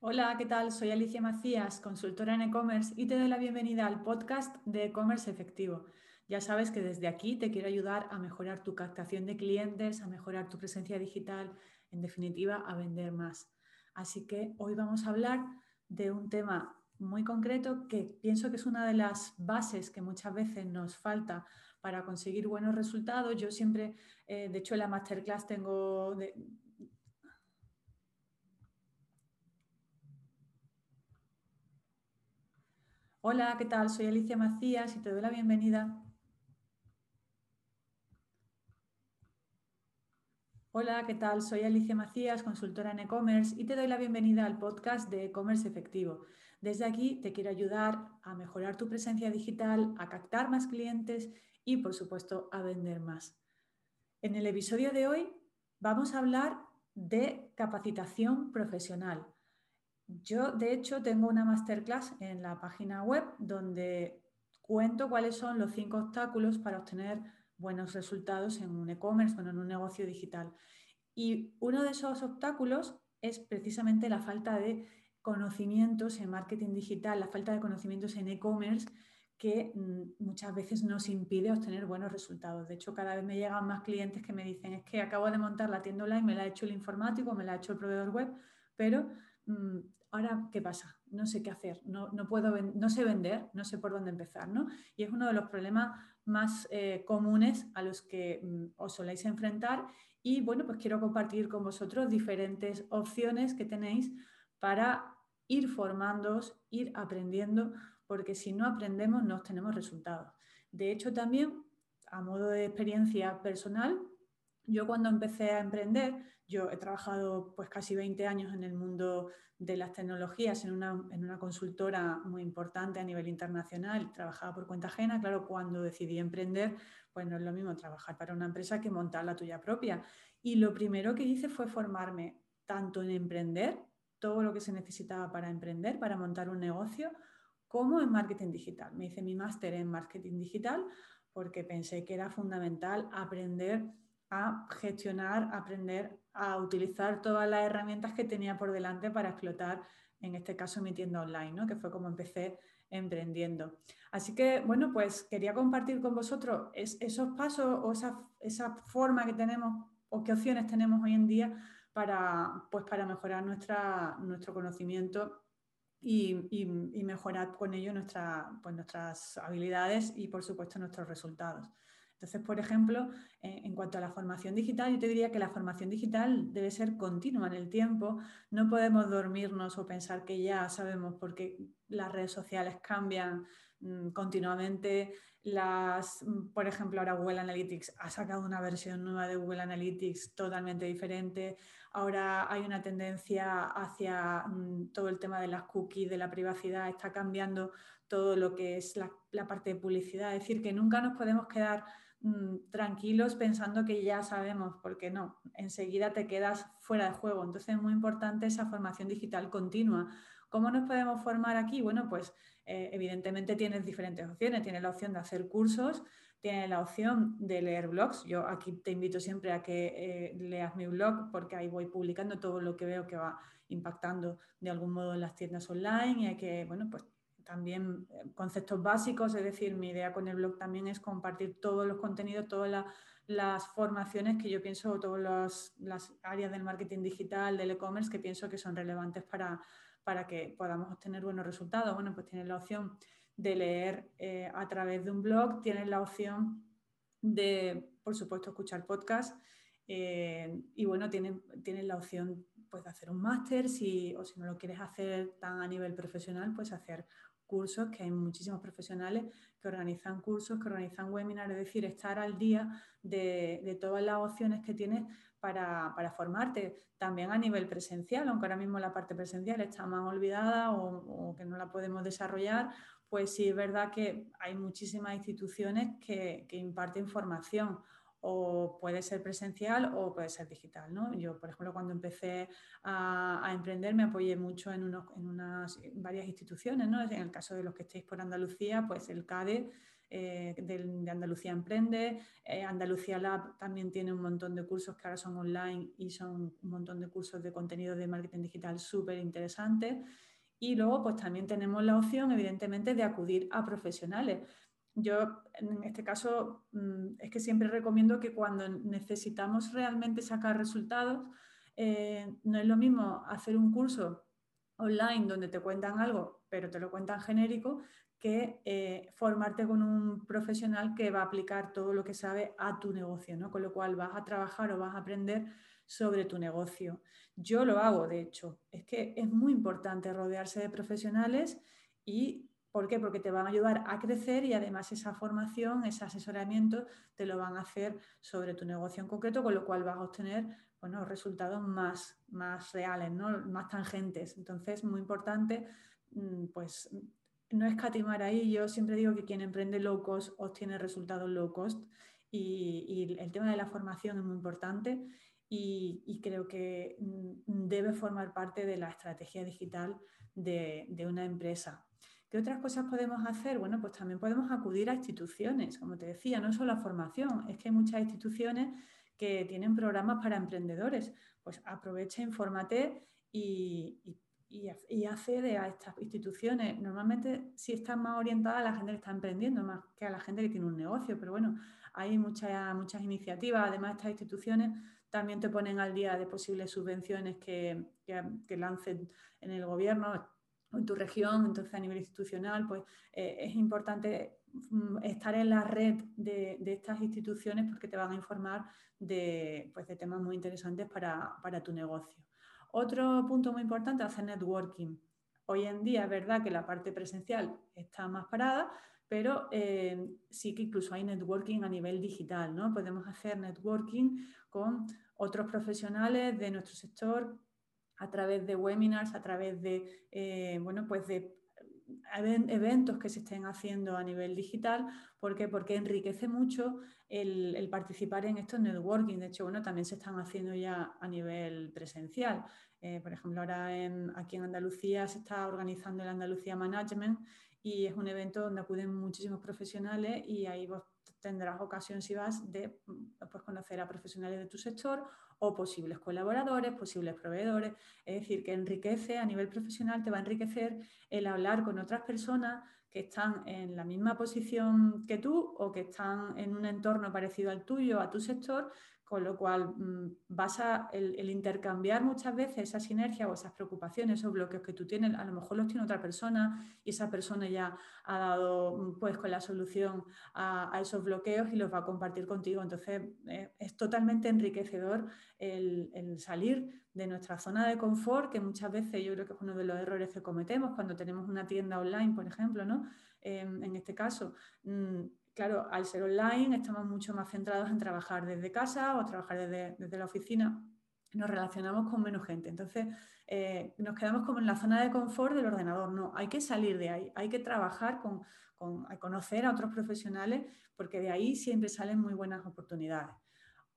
Hola, ¿qué tal? Soy Alicia Macías, consultora en e-commerce y te doy la bienvenida al podcast de e-commerce efectivo. Ya sabes que desde aquí te quiero ayudar a mejorar tu captación de clientes, a mejorar tu presencia digital, en definitiva, a vender más. Así que hoy vamos a hablar de un tema muy concreto que pienso que es una de las bases que muchas veces nos falta para conseguir buenos resultados. Yo siempre, eh, de hecho, en la masterclass tengo... Hola, ¿qué tal? Soy Alicia Macías y te doy la bienvenida. Hola, ¿qué tal? Soy Alicia Macías, consultora en e-commerce y te doy la bienvenida al podcast de e-commerce efectivo. Desde aquí te quiero ayudar a mejorar tu presencia digital, a captar más clientes y, por supuesto, a vender más. En el episodio de hoy vamos a hablar de capacitación profesional. Yo, de hecho, tengo una masterclass en la página web donde cuento cuáles son los cinco obstáculos para obtener buenos resultados en un e-commerce, o en un negocio digital. Y uno de esos obstáculos es precisamente la falta de conocimientos en marketing digital, la falta de conocimientos en e-commerce que mm, muchas veces nos impide obtener buenos resultados. De hecho, cada vez me llegan más clientes que me dicen, es que acabo de montar la tienda online, me la ha hecho el informático, me la ha hecho el proveedor web, pero ahora, ¿qué pasa? No sé qué hacer, no, puedo, no sé vender, no sé por dónde empezar, ¿no? Y es uno de los problemas más eh, comunes a los que mm, os soléis enfrentar y, bueno, pues quiero compartir con vosotros diferentes opciones que tenéis para ir formándoos, ir aprendiendo, porque si no aprendemos no obtenemos resultados. De hecho, también, a modo de experiencia personal, yo cuando empecé a emprender, yo he trabajado pues casi 20 años en el mundo de las tecnologías en una, consultora muy importante a nivel internacional, trabajaba por cuenta ajena, claro, cuando decidí emprender, pues no es lo mismo trabajar para una empresa que montar la tuya propia. Y lo primero que hice fue formarme tanto en emprender, todo lo que se necesitaba para emprender, para montar un negocio, como en marketing digital. Me hice mi máster en marketing digital porque pensé que era fundamental aprender a gestionar, aprender a utilizar todas las herramientas que tenía por delante para explotar, en este caso, mi tienda online, ¿no? que fue como empecé emprendiendo. Así que, bueno, pues quería compartir con vosotros esos pasos o esa, forma que tenemos o qué opciones tenemos hoy en día para, pues para mejorar nuestra, nuestro conocimiento y, mejorar con ello pues nuestras habilidades y, por supuesto, nuestros resultados. Entonces, por ejemplo, eh, en cuanto a la formación digital, yo te diría que la formación digital debe ser continua en el tiempo. No podemos dormirnos o pensar que ya sabemos porque las redes sociales cambian mm, continuamente. Las, mm, por ejemplo, ahora Google Analytics ha sacado una versión nueva de Google Analytics totalmente diferente. Ahora hay una tendencia hacia mm, todo el tema de las cookies, de la privacidad, está cambiando todo lo que es la, la parte de publicidad. Es decir, que nunca nos podemos quedar Mm, tranquilos pensando que ya sabemos, porque no, enseguida te quedas fuera de juego. Entonces es muy importante esa formación digital continua. ¿Cómo nos podemos formar aquí? Bueno, pues eh, evidentemente tienes diferentes opciones. Tienes la opción de hacer cursos, tienes la opción de leer blogs. Yo aquí te invito siempre a que eh, leas mi blog porque ahí voy publicando todo lo que veo que va impactando de algún modo en las tiendas online y hay que, bueno, pues también eh, conceptos básicos, es decir, mi idea con el blog también es compartir todos los contenidos, todas las formaciones que yo pienso, todas las, áreas del marketing digital, del e-commerce, que pienso que son relevantes para, para que podamos obtener buenos resultados. Bueno, pues tienes la opción de leer eh, a través de un blog, tienes la opción de, por supuesto, escuchar podcast. Eh, y bueno, tienes, tienes, la opción pues, de hacer un máster si, o si no lo quieres hacer tan a nivel profesional, pues hacer cursos, que hay muchísimos profesionales que organizan cursos, que organizan webinars, es decir, estar al día de, todas las opciones que tienes para, formarte. También a nivel presencial, aunque ahora mismo la parte presencial está más olvidada o, que no la podemos desarrollar, pues sí es verdad que hay muchísimas instituciones que, imparten formación o puede ser presencial o puede ser digital. ¿no? Yo, por ejemplo, cuando empecé a, emprender me apoyé mucho en, unos, en unas varias instituciones. ¿no? En el caso de los que estéis por Andalucía, pues el CADE eh, de, Andalucía Emprende. Eh, Andalucía Lab también tiene un montón de cursos que ahora son online y son un montón de cursos de contenido de marketing digital súper interesantes. Y luego, pues también tenemos la opción, evidentemente, de acudir a profesionales. Yo, en este caso, mm, es que siempre recomiendo que cuando necesitamos realmente sacar resultados, eh, no es lo mismo hacer un curso online donde te cuentan algo, pero te lo cuentan genérico, que eh, formarte con un profesional que va a aplicar todo lo que sabe a tu negocio, ¿no? Con lo cual vas a trabajar o vas a aprender sobre tu negocio. Yo lo hago, de hecho. Es que es muy importante rodearse de profesionales y ¿por qué? Porque te van a ayudar a crecer y además esa formación, ese asesoramiento te lo van a hacer sobre tu negocio en concreto, con lo cual vas a obtener bueno, resultados más, más reales, ¿no? más tangentes. Entonces, muy importante, mm, pues no escatimar ahí. Yo siempre digo que quien emprende low cost obtiene resultados low cost y, el tema de la formación es muy importante y, creo que mm, debe formar parte de la estrategia digital de, de, una empresa. ¿Qué otras cosas podemos hacer? Bueno, pues también podemos acudir a instituciones, como te decía, no solo a formación, es que hay muchas instituciones que tienen programas para emprendedores. Pues aprovecha, infórmate y, accede a estas instituciones. Normalmente, si están más orientadas a la gente que está emprendiendo, más que a la gente que tiene un negocio, pero bueno, hay muchas, muchas iniciativas. Además, estas instituciones también te ponen al día de posibles subvenciones que, lancen en el gobierno en tu región. Entonces, a nivel institucional, pues eh, es importante mm, estar en la red de, de, estas instituciones porque te van a informar de, pues, de temas muy interesantes para, para tu negocio. Otro punto muy importante hacer networking. Hoy en día es verdad que la parte presencial está más parada, pero eh, sí que incluso hay networking a nivel digital, ¿no? Podemos hacer networking con otros profesionales de nuestro sector a través de webinars, a través de, eh, bueno, pues de eventos que se estén haciendo a nivel digital. ¿Por qué? Porque enriquece mucho el, participar en estos networking. De hecho, bueno, también se están haciendo ya a nivel presencial. Eh, por ejemplo, ahora aquí en Andalucía se está organizando el Andalucía Management y es un evento donde acuden muchísimos profesionales y ahí vos tendrás ocasión, si vas, de pues, conocer a profesionales de tu sector o posibles colaboradores, posibles proveedores. Es decir, que enriquece a nivel profesional, te va a enriquecer el hablar con otras personas que están en la misma posición que tú o que están en un entorno parecido al tuyo, a tu sector, con lo cual mm, vas a el, intercambiar muchas veces esa sinergia o esas preocupaciones o bloqueos que tú tienes, a lo mejor los tiene otra persona y esa persona ya ha dado mm, pues con la solución a, esos bloqueos y los va a compartir contigo. Entonces eh, es totalmente enriquecedor el, salir de nuestra zona de confort, que muchas veces yo creo que es uno de los errores que cometemos cuando tenemos una tienda online, por ejemplo, ¿no? Em, en este caso. Claro, al ser online estamos mucho más centrados en trabajar desde casa o trabajar desde, la oficina. Nos relacionamos con menos gente. Entonces, eh, nos quedamos como en la zona de confort del ordenador. No, hay que salir de ahí, hay que trabajar con, con conocer a otros profesionales porque de ahí siempre salen muy buenas oportunidades.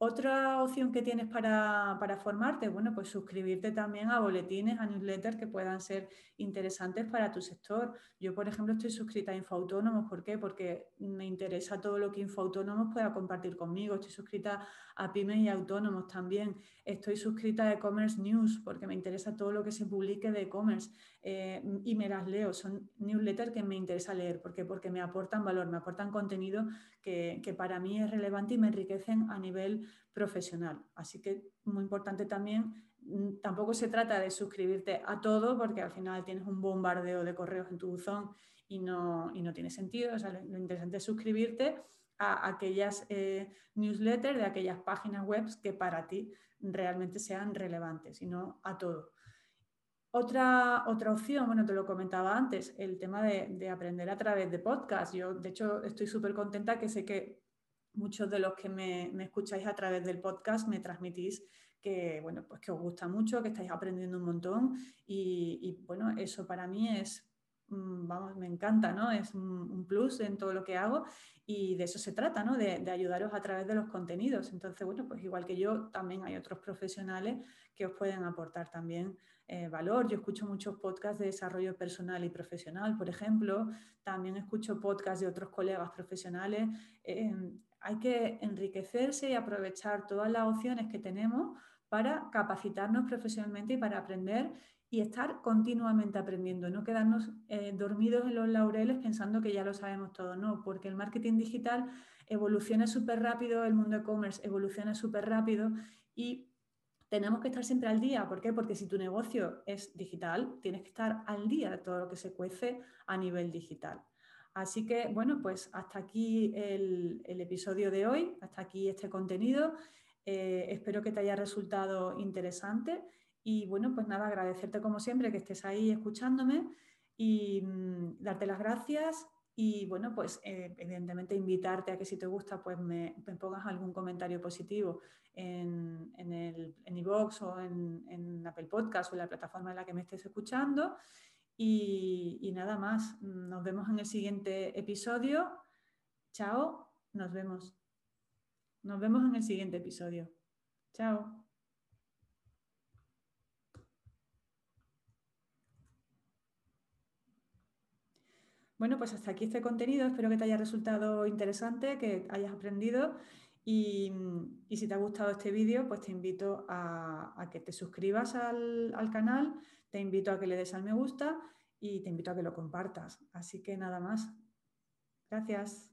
Otra opción que tienes para, formarte, bueno, pues suscribirte también a boletines, a newsletters que puedan ser interesantes para tu sector. Yo, por ejemplo, estoy suscrita a Infoautónomos. ¿Por qué? Porque me interesa todo lo que Infoautónomos pueda compartir conmigo. Estoy suscrita a Pymes y Autónomos también. Estoy suscrita a E-Commerce News porque me interesa todo lo que se publique de e-commerce eh, y me las leo. Son newsletters que me interesa leer. ¿Por qué? Porque me aportan valor, me aportan contenido que, que para mí es relevante y me enriquecen a nivel profesional. Así que muy importante también, mm, tampoco se trata de suscribirte a todo porque al final tienes un bombardeo de correos en tu buzón y no, y no tiene sentido. lo, interesante es suscribirte a aquellas eh, newsletters de aquellas páginas web que para ti realmente sean relevantes y no a todo. Otra, otra opción, bueno, te lo comentaba antes, el tema de, de aprender a través de podcast. Yo, de hecho, estoy súper contenta que sé que muchos de los que me, escucháis a través del podcast me transmitís que, bueno, pues que os gusta mucho, que estáis aprendiendo un montón y, bueno, eso para mí es vamos, me encanta, ¿no? Es un, plus en todo lo que hago y de eso se trata, ¿no? De, ayudaros a través de los contenidos. Entonces, bueno, pues igual que yo, también hay otros profesionales que os pueden aportar también eh, valor. Yo escucho muchos podcasts de desarrollo personal y profesional, por ejemplo. También escucho podcasts de otros colegas profesionales. Eh, hay que enriquecerse y aprovechar todas las opciones que tenemos para capacitarnos profesionalmente y para aprender y estar continuamente aprendiendo, no quedarnos eh, dormidos en los laureles pensando que ya lo sabemos todo, no, porque el marketing digital evoluciona súper rápido, el mundo e-commerce evoluciona súper rápido y tenemos que estar siempre al día. ¿Por qué? Porque si tu negocio es digital, tienes que estar al día de todo lo que se cuece a nivel digital. Así que, bueno, pues hasta aquí el, episodio de hoy, hasta aquí este contenido. Eh, espero que te haya resultado interesante y bueno, pues nada, agradecerte como siempre que estés ahí escuchándome y mm, darte las gracias y bueno, pues eh, evidentemente invitarte a que si te gusta, pues me, pongas algún comentario positivo en, en el en iVoox o en, en, Apple Podcast o en la plataforma en la que me estés escuchando. Y, y nada más, nos vemos en el siguiente episodio. Chao, nos vemos. Nos vemos en el siguiente episodio. Chao. Bueno, pues hasta aquí este contenido. Espero que te haya resultado interesante, que hayas aprendido. Y, si te ha gustado este vídeo, pues te invito a, que te suscribas al, al, canal, te invito a que le des al me gusta y te invito a que lo compartas. Así que nada más. Gracias.